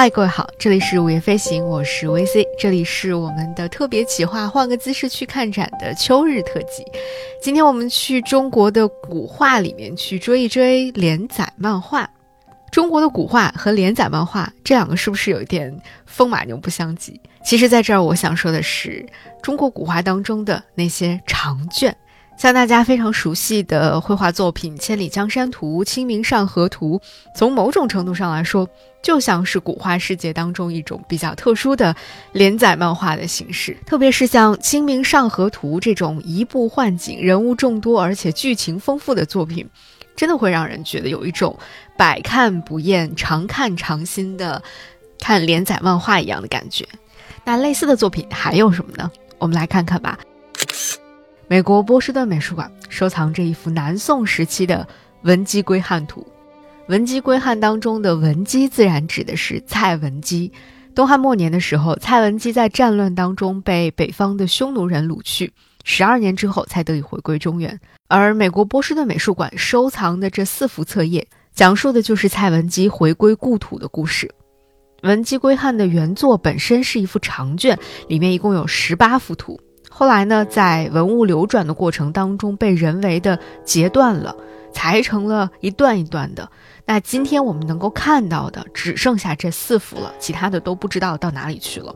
嗨，各位好，这里是午夜飞行，我是 VC，这里是我们的特别企划，换个姿势去看展的秋日特辑。今天我们去中国的古画里面去追一追连载漫画。中国的古画和连载漫画这两个是不是有一点风马牛不相及？其实，在这儿我想说的是，中国古画当中的那些长卷。像大家非常熟悉的绘画作品《千里江山图》《清明上河图》，从某种程度上来说，就像是古画世界当中一种比较特殊的连载漫画的形式。特别是像《清明上河图》这种移步换景、人物众多而且剧情丰富的作品，真的会让人觉得有一种百看不厌、常看常新的看连载漫画一样的感觉。那类似的作品还有什么呢？我们来看看吧。美国波士顿美术馆收藏这一幅南宋时期的文姬归汉图。文姬归汉当中的文姬，自然指的是蔡文姬。东汉末年的时候，蔡文姬在战乱当中被北方的匈奴人掳去，十二年之后才得以回归中原。而美国波士顿美术馆收藏的这四幅册页，讲述的就是蔡文姬回归故土的故事。文姬归汉的原作本身是一幅长卷，里面一共有十八幅图。后来呢，在文物流转的过程当中，被人为的截断了，裁成了一段一段的。那今天我们能够看到的，只剩下这四幅了，其他的都不知道到哪里去了。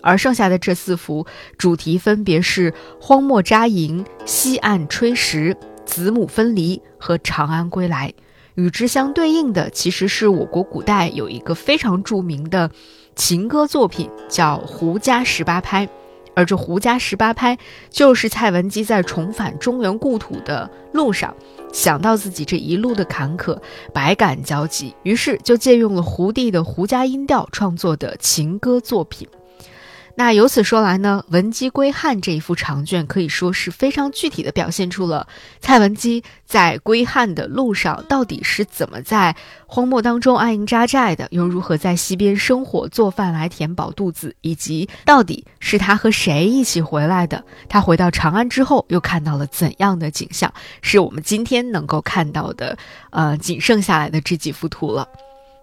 而剩下的这四幅主题分别是荒漠扎营、西岸吹石、子母分离和长安归来。与之相对应的，其实是我国古代有一个非常著名的情歌作品，叫《胡笳十八拍》。而这胡家十八拍，就是蔡文姬在重返中原故土的路上，想到自己这一路的坎坷，百感交集，于是就借用了胡地的胡家音调创作的情歌作品。那由此说来呢，《文姬归汉》这一幅长卷可以说是非常具体的表现出了蔡文姬在归汉的路上到底是怎么在荒漠当中安营扎寨的，又如何在西边生火做饭来填饱肚子，以及到底是他和谁一起回来的？他回到长安之后又看到了怎样的景象？是我们今天能够看到的，呃，仅剩下来的这几幅图了。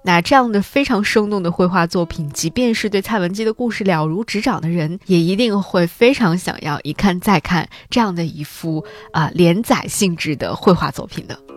那这样的非常生动的绘画作品，即便是对蔡文姬的故事了如指掌的人，也一定会非常想要一看再看这样的一幅啊连载性质的绘画作品的。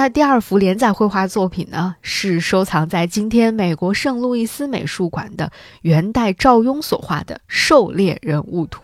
那第二幅连载绘画作品呢，是收藏在今天美国圣路易斯美术馆的元代赵雍所画的《狩猎人物图》。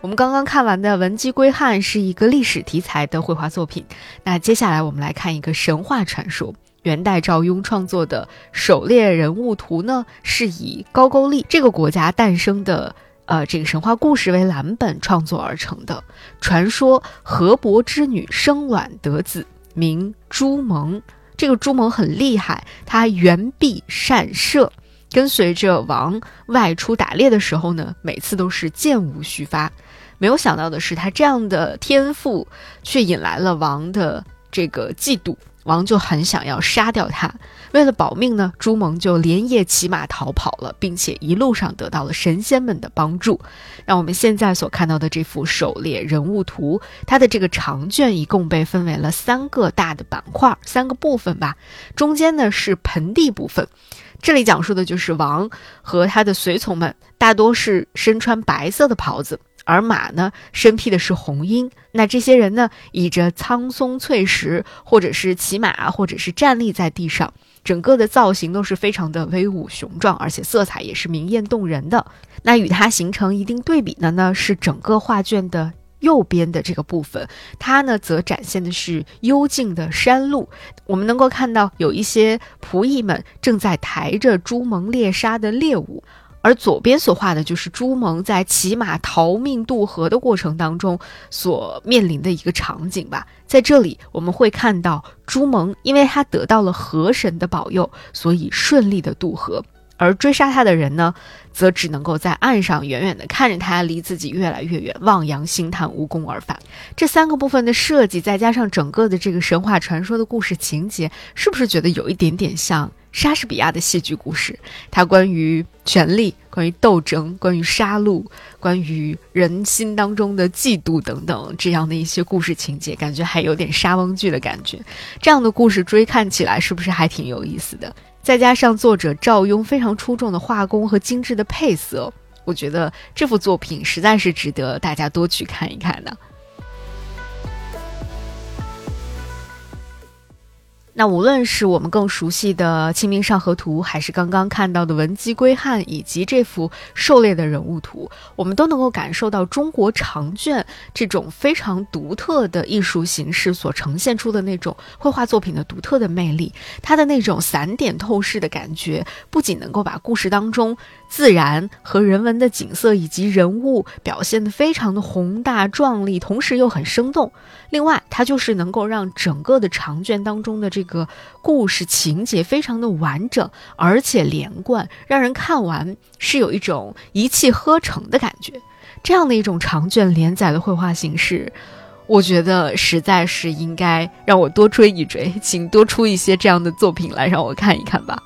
我们刚刚看完的《文姬归汉》是一个历史题材的绘画作品，那接下来我们来看一个神话传说。元代赵雍创作的《狩猎人物图》呢，是以高句丽这个国家诞生的呃这个神话故事为蓝本创作而成的。传说河伯之女生卵得子。名朱蒙，这个朱蒙很厉害，他圆臂善射，跟随着王外出打猎的时候呢，每次都是箭无虚发。没有想到的是，他这样的天赋却引来了王的这个嫉妒。王就很想要杀掉他，为了保命呢，朱蒙就连夜骑马逃跑了，并且一路上得到了神仙们的帮助。那我们现在所看到的这幅狩猎人物图，它的这个长卷一共被分为了三个大的板块，三个部分吧。中间呢是盆地部分，这里讲述的就是王和他的随从们，大多是身穿白色的袍子。而马呢，身披的是红缨。那这些人呢，倚着苍松翠石，或者是骑马，或者是站立在地上，整个的造型都是非常的威武雄壮，而且色彩也是明艳动人的。那与它形成一定对比的呢，是整个画卷的右边的这个部分，它呢则展现的是幽静的山路。我们能够看到有一些仆役们正在抬着朱蒙猎杀的猎物。而左边所画的就是朱蒙在骑马逃命渡河的过程当中所面临的一个场景吧。在这里，我们会看到朱蒙，因为他得到了河神的保佑，所以顺利的渡河。而追杀他的人呢，则只能够在岸上远远地看着他离自己越来越远，望洋兴叹，无功而返。这三个部分的设计，再加上整个的这个神话传说的故事情节，是不是觉得有一点点像莎士比亚的戏剧故事？它关于权力、关于斗争、关于杀戮、关于人心当中的嫉妒等等这样的一些故事情节，感觉还有点莎翁剧的感觉。这样的故事追看起来是不是还挺有意思的？再加上作者赵雍非常出众的画工和精致的配色，我觉得这幅作品实在是值得大家多去看一看的。那无论是我们更熟悉的《清明上河图》，还是刚刚看到的《文姬归汉》，以及这幅狩猎的人物图，我们都能够感受到中国长卷这种非常独特的艺术形式所呈现出的那种绘画作品的独特的魅力。它的那种散点透视的感觉，不仅能够把故事当中自然和人文的景色以及人物表现得非常的宏大壮丽，同时又很生动。另外，它就是能够让整个的长卷当中的这这个故事情节非常的完整，而且连贯，让人看完是有一种一气呵成的感觉。这样的一种长卷连载的绘画形式，我觉得实在是应该让我多追一追，请多出一些这样的作品来让我看一看吧。